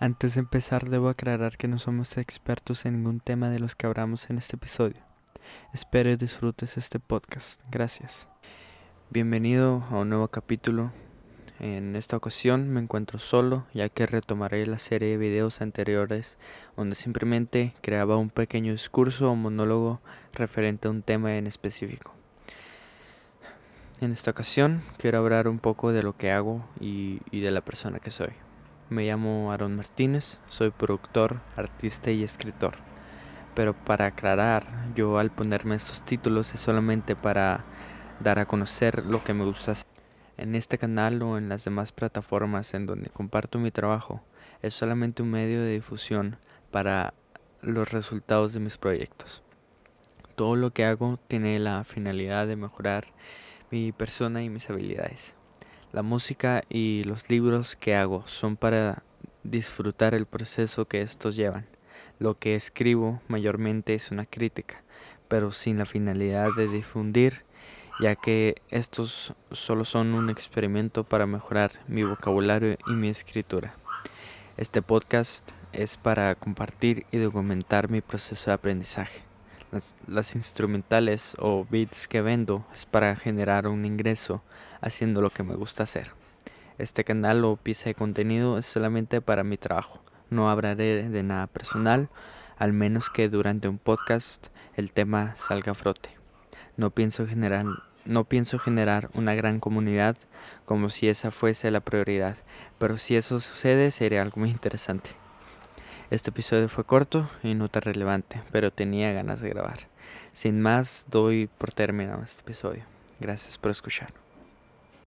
Antes de empezar debo aclarar que no somos expertos en ningún tema de los que hablamos en este episodio. Espero y disfrutes este podcast. Gracias. Bienvenido a un nuevo capítulo. En esta ocasión me encuentro solo ya que retomaré la serie de videos anteriores donde simplemente creaba un pequeño discurso o monólogo referente a un tema en específico. En esta ocasión quiero hablar un poco de lo que hago y, y de la persona que soy. Me llamo Aaron Martínez, soy productor, artista y escritor. Pero para aclarar, yo al ponerme estos títulos es solamente para dar a conocer lo que me gusta hacer. En este canal o en las demás plataformas en donde comparto mi trabajo, es solamente un medio de difusión para los resultados de mis proyectos. Todo lo que hago tiene la finalidad de mejorar mi persona y mis habilidades. La música y los libros que hago son para disfrutar el proceso que estos llevan. Lo que escribo mayormente es una crítica, pero sin la finalidad de difundir, ya que estos solo son un experimento para mejorar mi vocabulario y mi escritura. Este podcast es para compartir y documentar mi proceso de aprendizaje. Las, instrumentales o beats que vendo es para generar un ingreso haciendo lo que me gusta hacer. Este canal o pieza de contenido es solamente para mi trabajo. No hablaré de nada personal, al menos que durante un podcast el tema salga a frote. No pienso generar una gran comunidad como si esa fuese la prioridad, pero si eso sucede sería algo muy interesante. Este episodio fue corto y no tan relevante, pero tenía ganas de grabar. Sin más, doy por terminado este episodio. Gracias por escuchar.